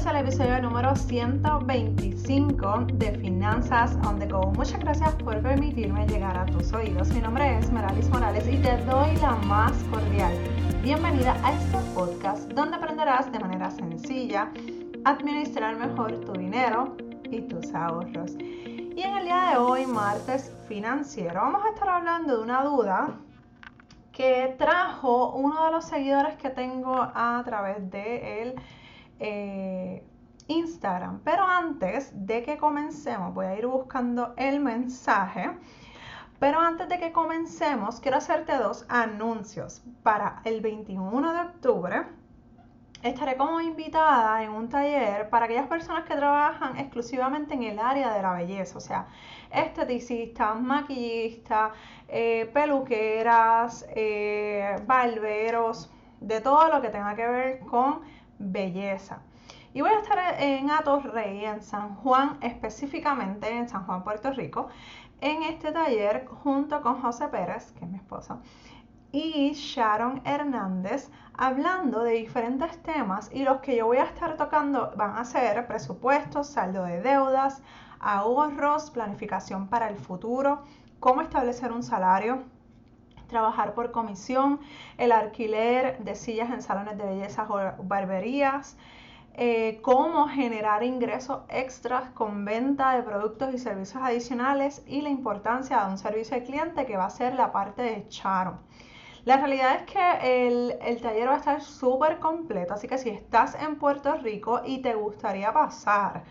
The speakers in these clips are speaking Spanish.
es el episodio número 125 de Finanzas on the Go. Muchas gracias por permitirme llegar a tus oídos. Mi nombre es Meralis Morales y te doy la más cordial bienvenida a este podcast donde aprenderás de manera sencilla administrar mejor tu dinero y tus ahorros. Y en el día de hoy, martes financiero, vamos a estar hablando de una duda que trajo uno de los seguidores que tengo a través de el eh, Instagram. Pero antes de que comencemos, voy a ir buscando el mensaje. Pero antes de que comencemos, quiero hacerte dos anuncios. Para el 21 de octubre estaré como invitada en un taller para aquellas personas que trabajan exclusivamente en el área de la belleza, o sea, esteticistas, maquillistas, eh, peluqueras, eh, barberos, de todo lo que tenga que ver con belleza. Y voy a estar en Atos Rey, en San Juan, específicamente en San Juan, Puerto Rico, en este taller junto con José Pérez, que es mi esposo, y Sharon Hernández, hablando de diferentes temas y los que yo voy a estar tocando van a ser presupuestos, saldo de deudas, ahorros, planificación para el futuro, cómo establecer un salario, trabajar por comisión, el alquiler de sillas en salones de belleza o barberías, eh, cómo generar ingresos extras con venta de productos y servicios adicionales y la importancia de un servicio al cliente que va a ser la parte de Charo. La realidad es que el, el taller va a estar súper completo, así que si estás en Puerto Rico y te gustaría pasar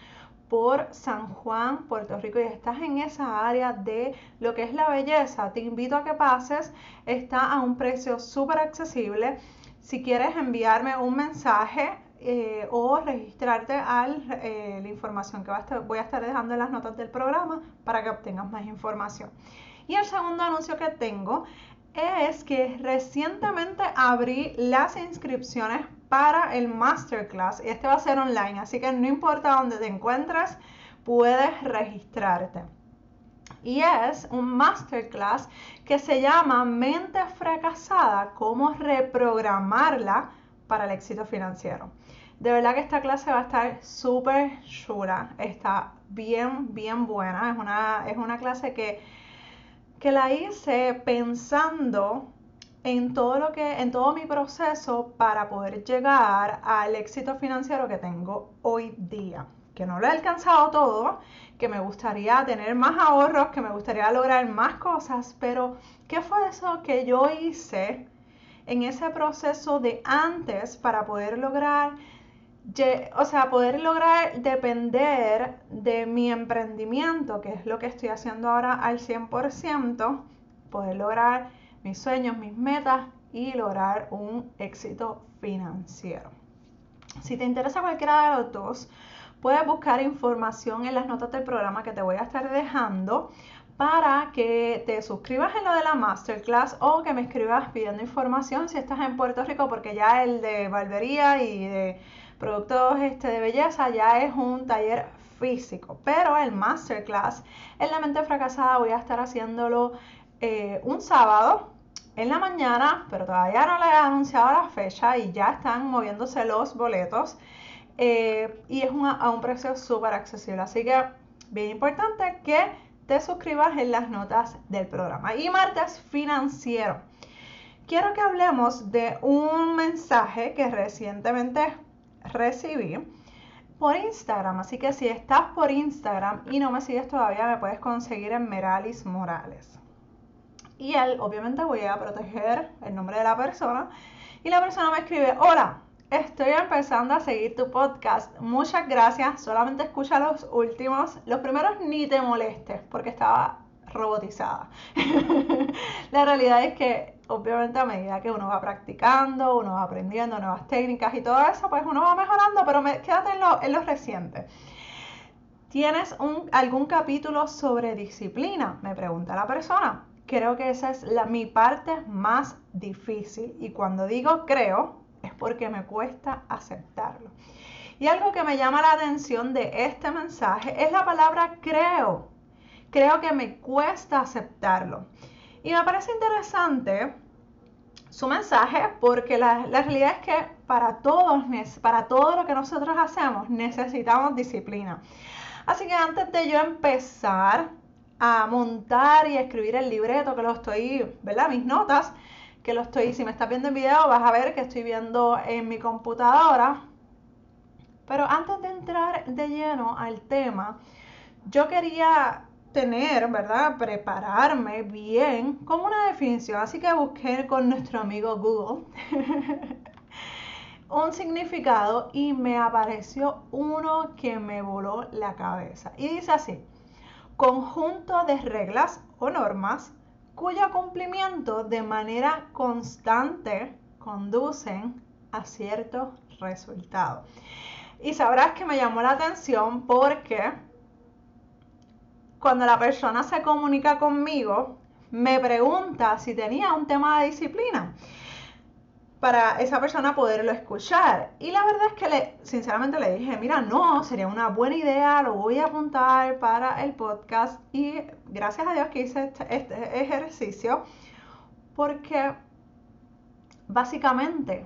por San Juan, Puerto Rico y estás en esa área de lo que es la belleza, te invito a que pases. Está a un precio súper accesible. Si quieres enviarme un mensaje eh, o registrarte a eh, la información que voy a estar dejando en las notas del programa para que obtengas más información. Y el segundo anuncio que tengo es que recientemente abrí las inscripciones para el masterclass y este va a ser online, así que no importa dónde te encuentres, puedes registrarte. Y es un masterclass que se llama Mente fracasada, cómo reprogramarla para el éxito financiero. De verdad que esta clase va a estar súper chula, está bien, bien buena. Es una, es una clase que, que la hice pensando en todo lo que, en todo mi proceso para poder llegar al éxito financiero que tengo hoy día. Que no lo he alcanzado todo, que me gustaría tener más ahorros, que me gustaría lograr más cosas, pero ¿qué fue eso que yo hice en ese proceso de antes para poder lograr o sea, poder lograr depender de mi emprendimiento, que es lo que estoy haciendo ahora al 100%, poder lograr mis sueños, mis metas y lograr un éxito financiero. Si te interesa cualquiera de los dos, puedes buscar información en las notas del programa que te voy a estar dejando para que te suscribas en lo de la masterclass o que me escribas pidiendo información si estás en Puerto Rico, porque ya el de barbería y de productos este, de belleza ya es un taller físico, pero el masterclass en la mente fracasada voy a estar haciéndolo eh, un sábado en la mañana, pero todavía no le he anunciado la fecha y ya están moviéndose los boletos. Eh, y es a un precio súper accesible. Así que, bien importante que te suscribas en las notas del programa. Y martes financiero. Quiero que hablemos de un mensaje que recientemente recibí por Instagram. Así que si estás por Instagram y no me sigues todavía, me puedes conseguir en Meralis Morales y él, obviamente voy a proteger el nombre de la persona. Y la persona me escribe, hola, estoy empezando a seguir tu podcast. Muchas gracias. Solamente escucha los últimos. Los primeros ni te molestes porque estaba robotizada. la realidad es que obviamente a medida que uno va practicando, uno va aprendiendo nuevas técnicas y todo eso, pues uno va mejorando, pero me, quédate en lo, en reciente. ¿Tienes algún capítulo sobre disciplina? Me pregunta la persona creo que esa es la, mi parte más difícil y cuando digo creo es porque me cuesta aceptarlo. Y algo que me llama la atención de este mensaje es la palabra creo. Creo que me cuesta aceptarlo. Y me parece interesante su mensaje porque la, realidad es que para todos, para todo lo que nosotros hacemos necesitamos disciplina. Así que antes de yo empezar a montar y escribir el libreto, que lo estoy, ¿verdad? Mis notas, que lo estoy, si me estás viendo en video, vas a ver que estoy viendo en mi computadora. Pero antes de entrar de lleno al tema, yo quería tener, ¿verdad? Prepararme bien con una definición. Así que busqué con nuestro amigo Google un significado y me apareció uno que me voló la cabeza. Y dice así, conjunto de reglas o normas cuyo cumplimiento de manera constante conducen a ciertos resultados. Y sabrás que me llamó la atención porque cuando la persona se comunica conmigo, me pregunta si tenía un tema de disciplina para esa persona poderlo escuchar. Y la verdad es que le, sinceramente le dije, mira, no, sería una buena idea, lo voy a apuntar para el podcast. Y gracias a Dios que hice este, este ejercicio, porque básicamente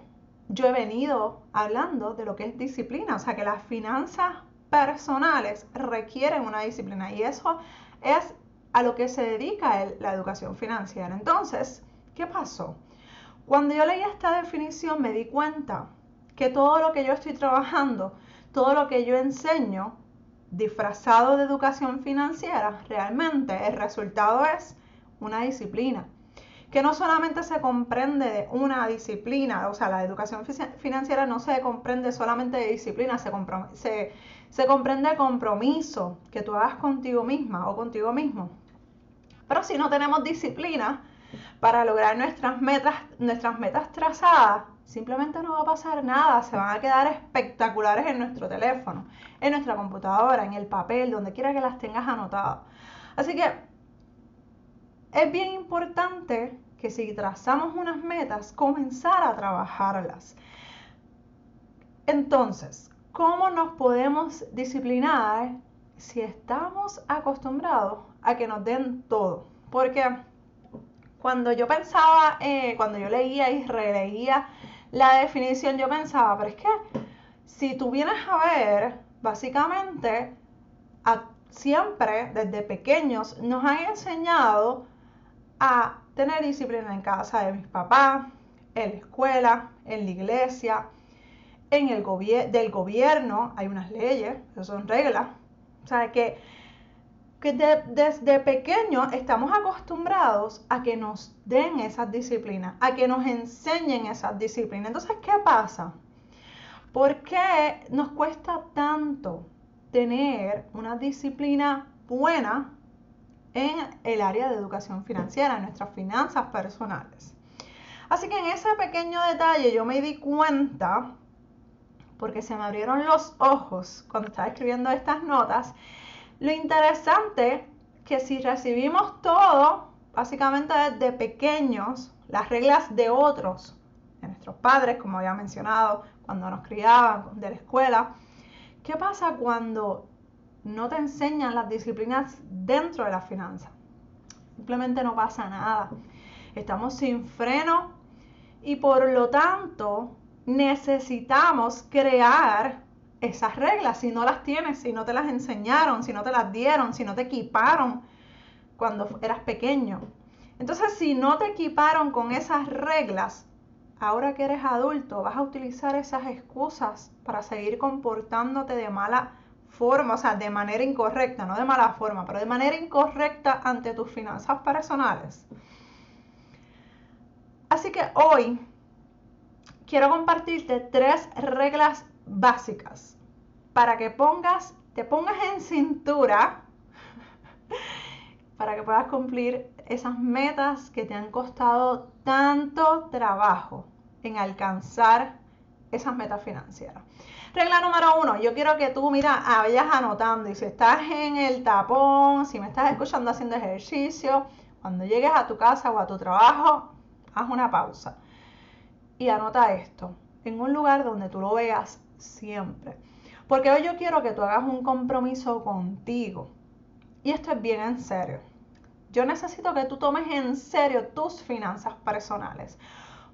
yo he venido hablando de lo que es disciplina, o sea que las finanzas personales requieren una disciplina y eso es a lo que se dedica la educación financiera. Entonces, ¿qué pasó? Cuando yo leí esta definición me di cuenta que todo lo que yo estoy trabajando, todo lo que yo enseño, disfrazado de educación financiera, realmente el resultado es una disciplina que no solamente se comprende de una disciplina, o sea, la educación financiera no se comprende solamente de disciplina, se, se, comprende compromiso que tú hagas contigo misma o contigo mismo. Pero si no tenemos disciplina para lograr nuestras metas, nuestras metas trazadas, simplemente no va a pasar nada, se van a quedar espectaculares en nuestro teléfono, en nuestra computadora, en el papel, donde quiera que las tengas anotadas. Así que es bien importante que si trazamos unas metas, comenzar a trabajarlas. Entonces, ¿cómo nos podemos disciplinar si estamos acostumbrados a que nos den todo? Porque cuando yo pensaba, eh, cuando yo leía y releía la definición, yo pensaba, pero es que si tú vienes a ver, básicamente, siempre desde pequeños nos han enseñado a tener disciplina en casa de mis papás, en la escuela, en la iglesia, en el del gobierno, hay unas leyes, eso son reglas. O sea, que, que desde pequeños estamos acostumbrados a que nos den esas disciplinas, a que nos enseñen esas disciplinas. Entonces, ¿qué pasa? ¿Por qué nos cuesta tanto tener una disciplina buena en el área de educación financiera, en nuestras finanzas personales. Así que en ese pequeño detalle yo me di cuenta, porque se me abrieron los ojos cuando estaba escribiendo estas notas, lo interesante que si recibimos todo, básicamente desde pequeños, las reglas de otros, de nuestros padres, como había mencionado, cuando nos criaban, de la escuela, ¿qué pasa cuando no te enseñan las disciplinas dentro de la finanza. Simplemente no pasa nada. Estamos sin freno y por lo tanto necesitamos crear esas reglas. Si no las tienes, si no te las enseñaron, si no te las dieron, si no te equiparon cuando eras pequeño. Entonces, si no te equiparon con esas reglas, ahora que eres adulto, vas a utilizar esas excusas para seguir comportándote de mala forma, o sea, de manera incorrecta, no de mala forma, pero de manera incorrecta ante tus finanzas personales. Así que hoy quiero compartirte tres reglas básicas para que pongas, te pongas en cintura para que puedas cumplir esas metas que te han costado tanto trabajo en alcanzar esas metas financieras. Regla número uno, yo quiero que tú, mira, vayas anotando y si estás en el tapón, si me estás escuchando haciendo ejercicio, cuando llegues a tu casa o a tu trabajo, haz una pausa y anota esto en un lugar donde tú lo veas siempre. Porque hoy yo quiero que tú hagas un compromiso contigo. Y esto es bien en serio. Yo necesito que tú tomes en serio tus finanzas personales.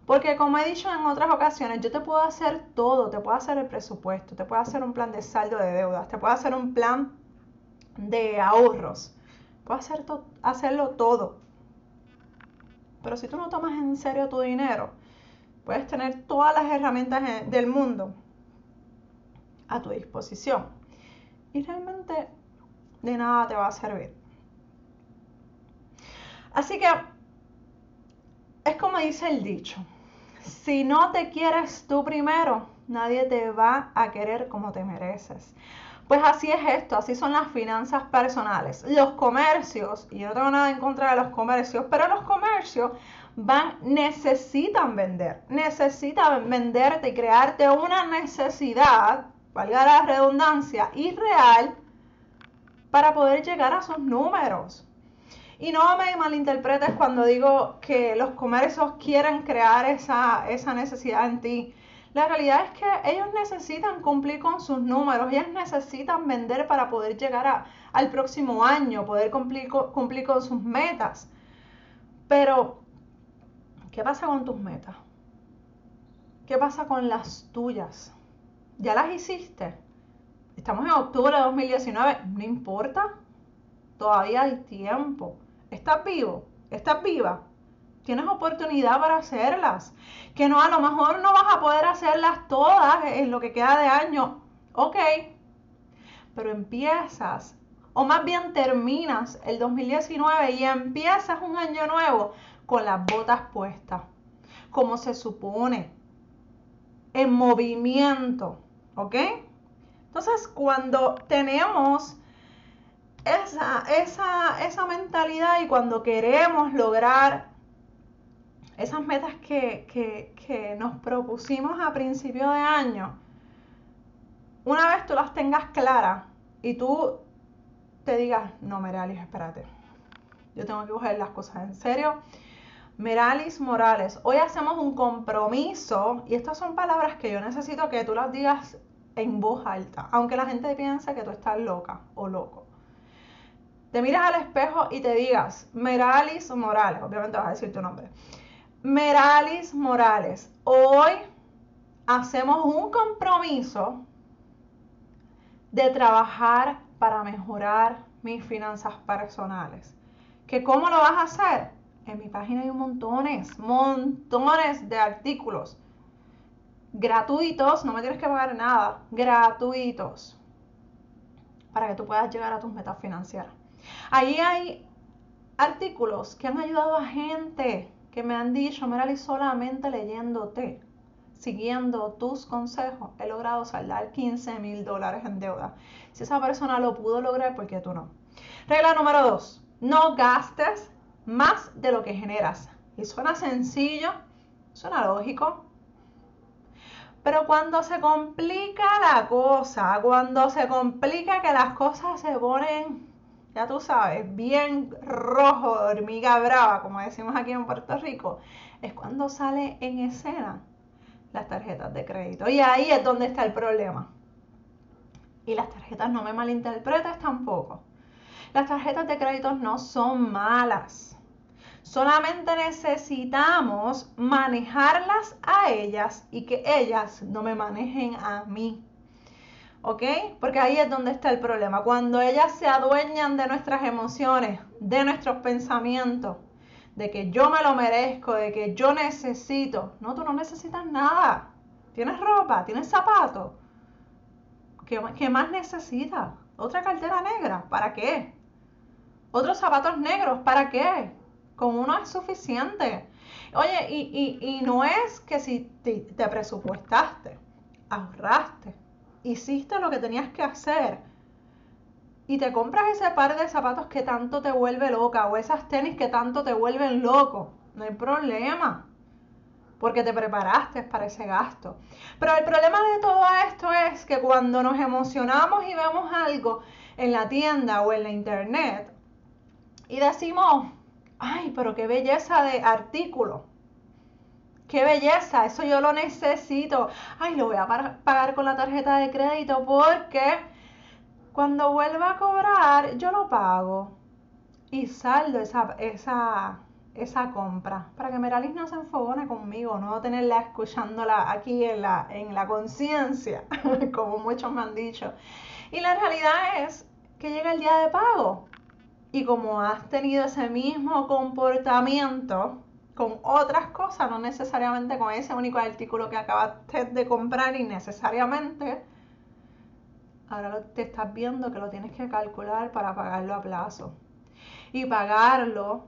Porque como he dicho en otras ocasiones, yo te puedo hacer todo, te puedo hacer el presupuesto, te puedo hacer un plan de saldo de deudas, te puedo hacer un plan de ahorros, puedo hacer hacerlo todo. Pero si tú no tomas en serio tu dinero, puedes tener todas las herramientas del mundo a tu disposición y realmente de nada te va a servir. Así que es como dice el dicho, si no te quieres tú primero, nadie te va a querer como te mereces. Pues así es esto, así son las finanzas personales. Los comercios, y yo no tengo nada en contra de los comercios, pero los comercios van, necesitan vender, necesitan venderte y crearte una necesidad, valga la redundancia, irreal para poder llegar a sus números. Y no me malinterpretes cuando digo que los comercios quieren crear esa, esa necesidad en ti. La realidad es que ellos necesitan cumplir con sus números, ellos necesitan vender para poder llegar al próximo año, poder cumplir, cumplir con sus metas. Pero, ¿qué pasa con tus metas? ¿Qué pasa con las tuyas? ¿Ya las hiciste? Estamos en octubre de 2019, no importa, todavía hay tiempo. ¿Estás vivo? ¿Estás viva? tienes oportunidad para hacerlas. Que no, a lo mejor no vas a poder hacerlas todas en lo que queda de año. Ok, pero empiezas, o más bien terminas el 2019 y empiezas un año nuevo con las botas puestas, como se supone, en movimiento. ¿Ok? Entonces, cuando tenemos esa, esa, esa mentalidad y cuando queremos lograr esas metas que, nos propusimos a principio de año, una vez tú las tengas claras y tú te digas, no, Meralis, espérate, yo tengo que coger las cosas en serio. Meralis Morales, hoy hacemos un compromiso y estas son palabras que yo necesito que tú las digas en voz alta, aunque la gente piense que tú estás loca o loco. Te miras al espejo y te digas, Meralis Morales, obviamente vas a decir tu nombre. Meralis Morales, hoy hacemos un compromiso de trabajar para mejorar mis finanzas personales. ¿Que cómo lo vas a hacer? En mi página hay montones, montones de artículos gratuitos, no me tienes que pagar nada, gratuitos, para que tú puedas llegar a tus metas financieras. Ahí hay artículos que han ayudado a gente que me han dicho, Merali, solamente leyéndote, siguiendo tus consejos, he logrado saldar 15 mil dólares en deuda. Si esa persona lo pudo lograr, ¿por qué tú no? Regla número dos, no gastes más de lo que generas. Y suena sencillo, suena lógico, pero cuando se complica la cosa, cuando se complica que las cosas se ponen ya tú sabes, bien rojo, hormiga brava, como decimos aquí en Puerto Rico, es cuando sale en escena las tarjetas de crédito. Y ahí es donde está el problema. Y las tarjetas no me malinterpretes tampoco. Las tarjetas de crédito no son malas. Solamente necesitamos manejarlas a ellas y que ellas no me manejen a mí. ¿ok? Porque ahí es donde está el problema. Cuando ellas se adueñan de nuestras emociones, de nuestros pensamientos, de que yo me lo merezco, de que yo necesito. No, tú no necesitas nada. Tienes ropa, tienes zapatos. ¿Qué, más necesitas? ¿Otra cartera negra? ¿Para qué? ¿Otros zapatos negros? ¿Para qué? Con uno es suficiente. Oye, y, y, no es que si te presupuestaste, ahorraste, hiciste lo que tenías que hacer y te compras ese par de zapatos que tanto te vuelve loca o esas tenis que tanto te vuelven loco, no hay problema, porque te preparaste para ese gasto. Pero el problema de todo esto es que cuando nos emocionamos y vemos algo en la tienda o en la internet y decimos, ay, pero qué belleza de artículo, qué belleza, eso yo lo necesito. Ay, lo voy a pagar con la tarjeta de crédito porque cuando vuelva a cobrar yo lo pago y saldo esa, esa, esa compra, para que Meralis no se enfogone conmigo, no tenerla escuchándola aquí en la, en la conciencia, como muchos me han dicho. Y la realidad es que llega el día de pago y como has tenido ese mismo comportamiento con otras cosas, no necesariamente con ese único artículo que acabaste de comprar innecesariamente, ahora te estás viendo que lo tienes que calcular para pagarlo a plazo. Y pagarlo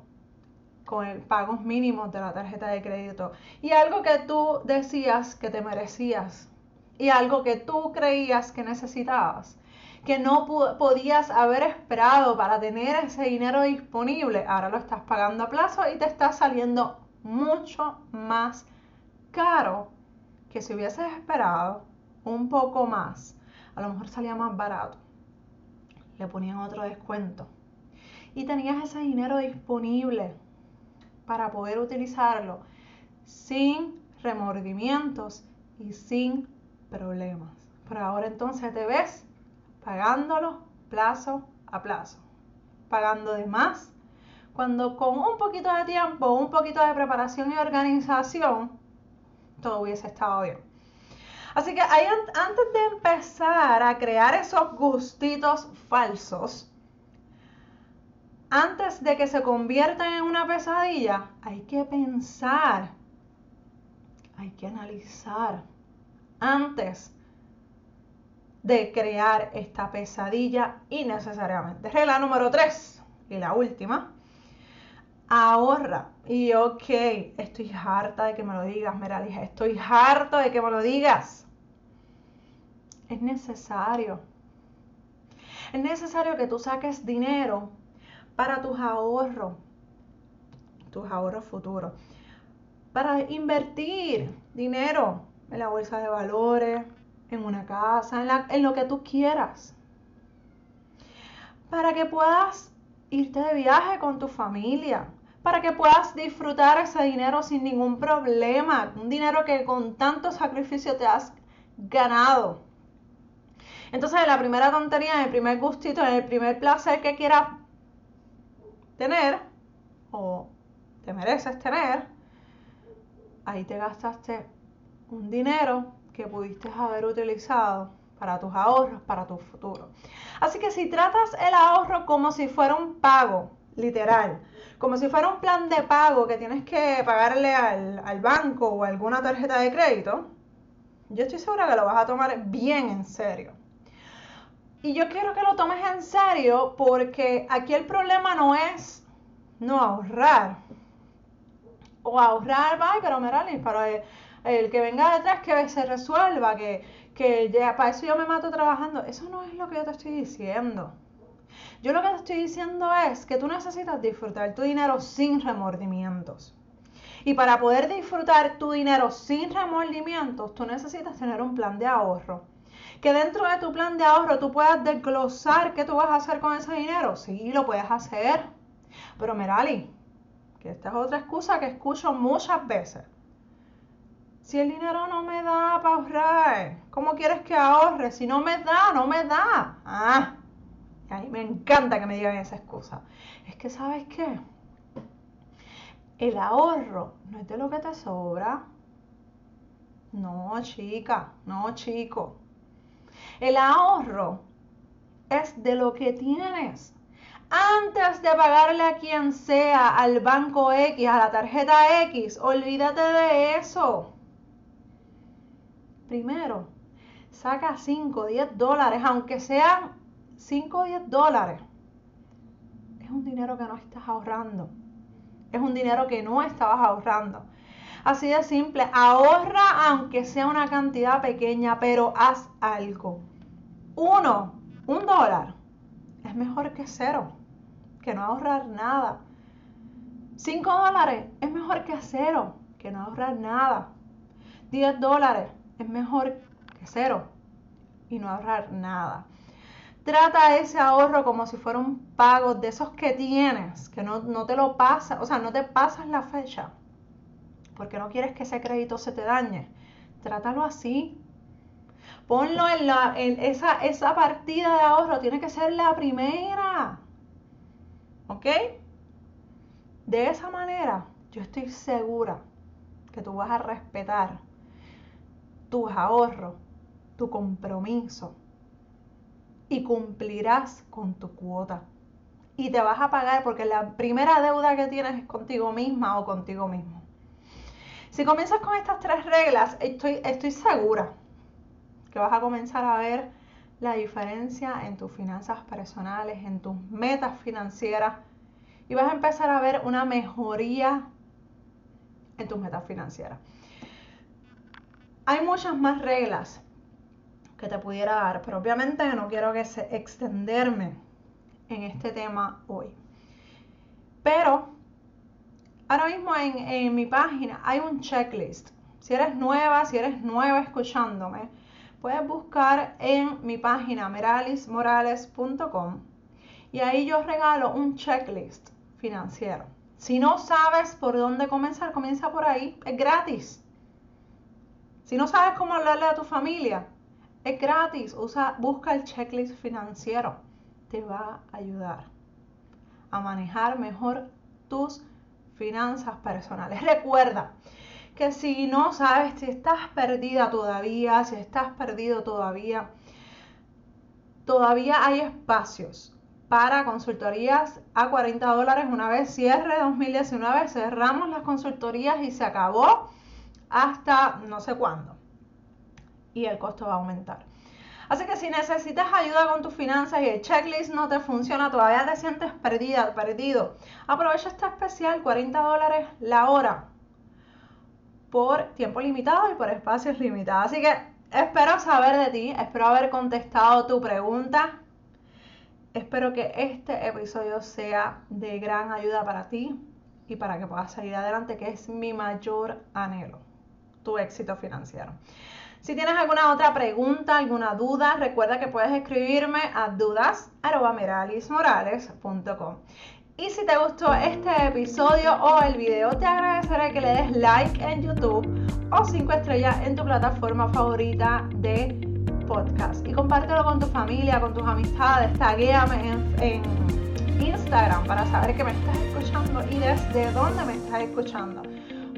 con el pagos mínimos de la tarjeta de crédito. Y algo que tú decías que te merecías. Y algo que tú creías que necesitabas. Que no podías haber esperado para tener ese dinero disponible. Ahora lo estás pagando a plazo y te está saliendo mucho más caro que si hubieses esperado un poco más. A lo mejor salía más barato. Le ponían otro descuento. Y tenías ese dinero disponible para poder utilizarlo sin remordimientos y sin problemas. Pero ahora entonces te ves pagándolo plazo a plazo, pagando de más, cuando con un poquito de tiempo, un poquito de preparación y organización, todo hubiese estado bien. Así que antes de empezar a crear esos gustitos falsos, antes de que se conviertan en una pesadilla, hay que pensar, hay que analizar antes de crear esta pesadilla innecesariamente. Regla número 3 y la última. Ahorra. Y ok, estoy harta de que me lo digas, dije, estoy harta de que me lo digas. Es necesario. Es necesario que tú saques dinero para tus ahorros, tus ahorros futuros, para invertir dinero en la bolsa de valores, en una casa, en, en lo que tú quieras, para que puedas irte de viaje con tu familia, para que puedas disfrutar ese dinero sin ningún problema, un dinero que con tanto sacrificio te has ganado. Entonces, la primera tontería, el primer gustito, el primer placer que quieras tener o te mereces tener, ahí te gastaste un dinero que pudiste haber utilizado para tus ahorros, para tu futuro. Así que si tratas el ahorro como si fuera un pago, literal, como si fuera un plan de pago que tienes que pagarle al, al banco o alguna tarjeta de crédito, yo estoy segura que lo vas a tomar bien en serio. Y yo quiero que lo tomes en serio porque aquí el problema no es no ahorrar. O ahorrar, ay, pero mira, para el, que venga detrás que se resuelva, que, que para eso yo me mato trabajando. Eso no es lo que yo te estoy diciendo. Yo lo que te estoy diciendo es que tú necesitas disfrutar tu dinero sin remordimientos. Y para poder disfrutar tu dinero sin remordimientos, tú necesitas tener un plan de ahorro que dentro de tu plan de ahorro tú puedas desglosar qué tú vas a hacer con ese dinero. Sí, lo puedes hacer. Pero Merali, que esta es otra excusa que escucho muchas veces. Si el dinero no me da para ahorrar, ¿cómo quieres que ahorre? Si no me da, no me da. Ah, a mí me encanta que me digan esa excusa. Es que, ¿sabes qué? El ahorro no es de lo que te sobra. No, chica, no, chico. El ahorro es de lo que tienes. Antes de pagarle a quien sea, al banco X, a la tarjeta X, olvídate de eso. Primero, saca 5, 10 dólares, aunque sean 5 o 10 dólares. Es un dinero que no estás ahorrando. Es un dinero que no estabas ahorrando. Así de simple, ahorra aunque sea una cantidad pequeña, pero haz algo uno, un dólar, es mejor que cero, que no ahorrar nada. Cinco dólares es mejor que cero, que no ahorrar nada. Diez dólares es mejor que cero y no ahorrar nada. Trata ese ahorro como si fuera un pago de esos que tienes, que no, no te lo pasas, o sea, no te pasas la fecha, porque no quieres que ese crédito se te dañe. Trátalo así, Ponlo en, la, en esa, esa partida de ahorro, tiene que ser la primera. ¿Ok? De esa manera, yo estoy segura que tú vas a respetar tus ahorros, tu compromiso y cumplirás con tu cuota. Y te vas a pagar porque la primera deuda que tienes es contigo misma o contigo mismo. Si comienzas con estas tres reglas, estoy, estoy segura que vas a comenzar a ver la diferencia en tus finanzas personales, en tus metas financieras y vas a empezar a ver una mejoría en tus metas financieras. Hay muchas más reglas que te pudiera dar, pero obviamente no quiero que se extenderme en este tema hoy. Pero ahora mismo en, en mi página hay un checklist. Si eres nueva, si eres nueva escuchándome, puedes buscar en mi página meralismorales.com y ahí yo regalo un checklist financiero. Si no sabes por dónde comenzar, comienza por ahí. Es gratis. Si no sabes cómo hablarle a tu familia, es gratis. Usa, busca el checklist financiero. Te va a ayudar a manejar mejor tus finanzas personales. Recuerda que si no sabes, si estás perdida todavía, si estás perdido todavía, todavía hay espacios para consultorías a 40 dólares una vez cierre 2019. Cerramos las consultorías y se acabó hasta no sé cuándo. Y el costo va a aumentar. Así que si necesitas ayuda con tus finanzas y el checklist no te funciona, todavía te sientes perdida, perdido, aprovecha este especial, 40 dólares la hora, por tiempo limitado y por espacios limitados. Así que espero saber de ti, espero haber contestado tu pregunta. Espero que este episodio sea de gran ayuda para ti y para que puedas salir adelante, que es mi mayor anhelo, tu éxito financiero. Si tienes alguna otra pregunta, alguna duda, recuerda que puedes escribirme a dudas.meralismorales.com. Y si te gustó este episodio o el video, te agradeceré que le des like en YouTube o 5 estrellas en tu plataforma favorita de podcast y compártelo con tu familia, con tus amistades, taguéame en, en Instagram para saber que me estás escuchando y desde dónde me estás escuchando.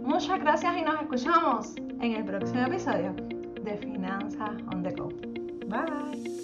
Muchas gracias y nos escuchamos en el próximo episodio de Finanzas on the Go. Bye.